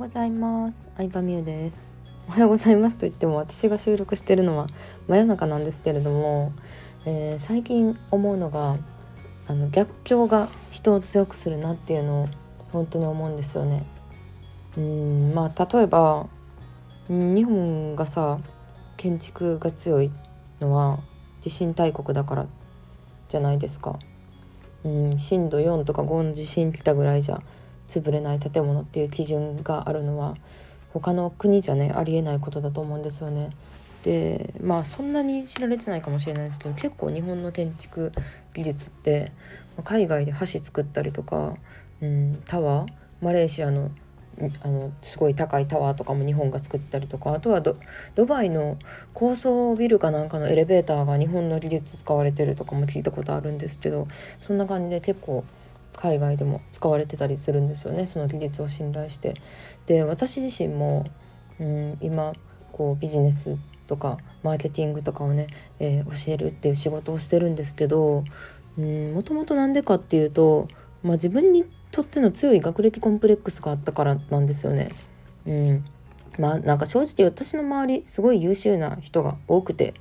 ございます。相葉美優です。おはようございますと言っても私が収録してるのは真夜中なんですけれども、えー、最近思うのがあの逆境が人を強くするなっていうのを本当に思うんですよね。うんまあ例えば日本がさ建築が強いのは地震大国だからじゃないですか。うん震度4とか5の地震来たぐらいじゃ潰れない建物っていう基準があるのは他の国じゃねありえないことだと思うんですよね。でまあそんなに知られてないかもしれないですけど結構日本の建築技術って海外で橋作ったりとか、うん、タワーマレーシアのあのすごい高いタワーとかも日本が作ったりとかあとはドバイの高層ビルかなんかのエレベーターが日本の技術使われてるとかも聞いたことあるんですけどそんな感じで結構海外でも使われてたりするんですよねその技術を信頼して。で私自身も、うん、今こうビジネスとかマーケティングとかをね、えー、教えるっていう仕事をしてるんですけどもともと何でかっていうと、まあ、自分にとっての強い学歴コンプレックスがあったからなんですよね。うん、まあなんか正直私の周りすごい優秀な人が多くて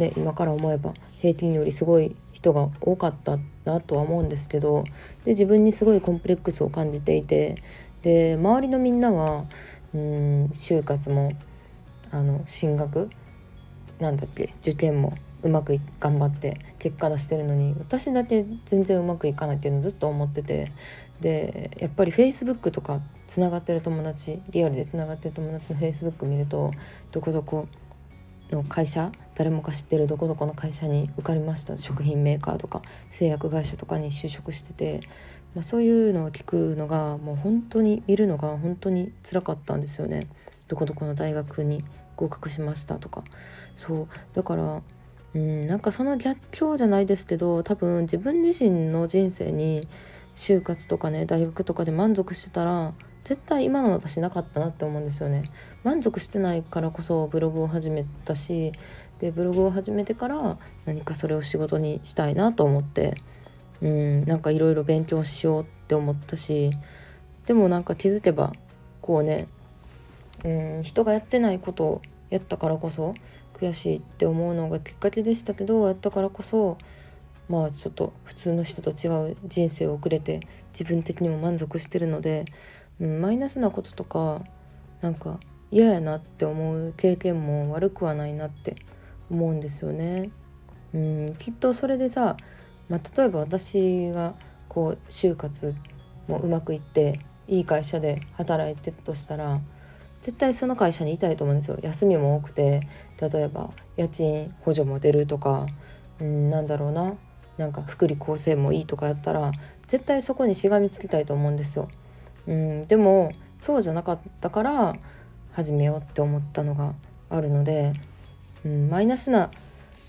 ね、今から思えば平均よりすごい人が多かったなとは思うんですけどで自分にすごいコンプレックスを感じていてで周りのみんなはうん就活もあの進学なんだっけ受験もうまく頑張って結果出してるのに私だけ全然うまくいかないっていうのをずっと思っててでやっぱり Facebook とかつながってる友達リアルでつながってる友達の Facebook 見るとどこどこの会社誰もが知ってるどこどこの会社に受かりました。食品メーカーとか製薬会社とかに就職してて、まあ、そういうのを聞くのがもう本当に見るのが本当につらかったんですよね。どこどこの大学に合格しましたとか。そう。だからうんなんかその逆境じゃないですけど多分自分自身の人生に就活とかね大学とかで満足してたら絶対今の私なかったなって思うんですよね。満足してないからこそブログを始めたしでブログを始めてから何かそれを仕事にしたいなと思ってうんなんかいろいろ勉強しようって思ったしでもなんか気づけばこうねうん人がやってないことをやったからこそ悔しいって思うのがきっかけでしたけどやったからこそまあちょっと普通の人と違う人生を送れて自分的にも満足してるのでうん、マイナスなこととかなんか嫌やなって思う経験も悪くはないなって思うんですよね。うん、きっとそれでさ、まあ、例えば私がこう就活もうまくいっていい会社で働いてたとしたら絶対その会社にいたいと思うんですよ休みも多くて例えば家賃補助も出るとか、うん、なんだろうななんか福利厚生もいいとかやったら絶対そこにしがみつきたいと思うんですよ。うん、でもそうじゃなかったから始めようって思ったのがあるので、うん、マイナスな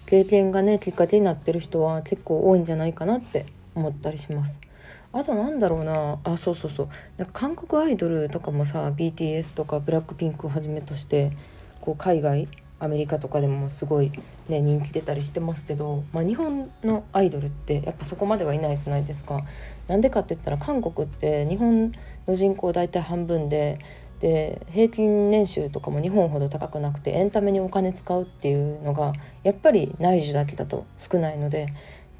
経験がねきっかけになってる人は結構多いんじゃないかなって思ったりします。あとなんだろうなあそうそうそうなんか韓国アイドルとかもさ BTS とかブラックピンクをはじめとしてこう海外アメリカとかでもすごい、ね、人気出たりしてますけど、まあ、日本のアイドルってやっぱそこまではいないじゃないですか。なんでかって言ったら韓国って日本の人口大体半分でで平均年収とかも日本ほど高くなくてエンタメにお金使うっていうのがやっぱり内需だけだと少ないので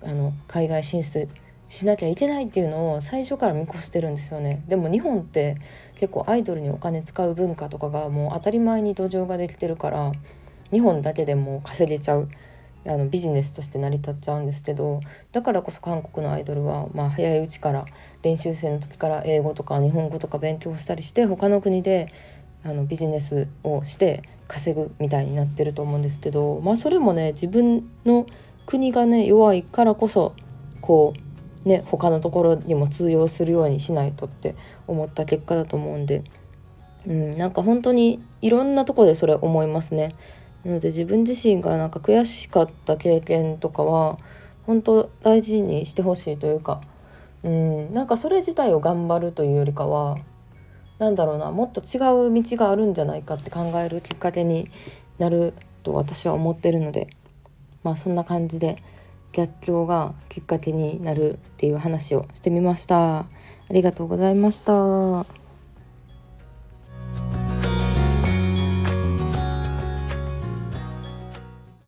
あの海外進出しなきゃいけないっていうのを最初から見越してるんですよねでも日本って結構アイドルにお金使う文化とかがもう当たり前に土壌ができてるから日本だけでも稼げちゃうあのビジネスとして成り立っちゃうんですけどだからこそ韓国のアイドルは、まあ、早いうちから練習生の時から英語とか日本語とか勉強したりして他の国であのビジネスをして稼ぐみたいになってると思うんですけど、まあ、それもね自分の国がね弱いからこそこうね他のところにも通用するようにしないとって思った結果だと思うんで、うん、なんか本当にいろんなとこでそれ思いますね。なので自分自身がなんか悔しかった経験とかは本当大事にしてほしいというかうんなんかそれ自体を頑張るというよりかは何だろうなもっと違う道があるんじゃないかって考えるきっかけになると私は思ってるのでまあそんな感じで逆境がきっかけになるっていう話をしてみました。ありがとうございました。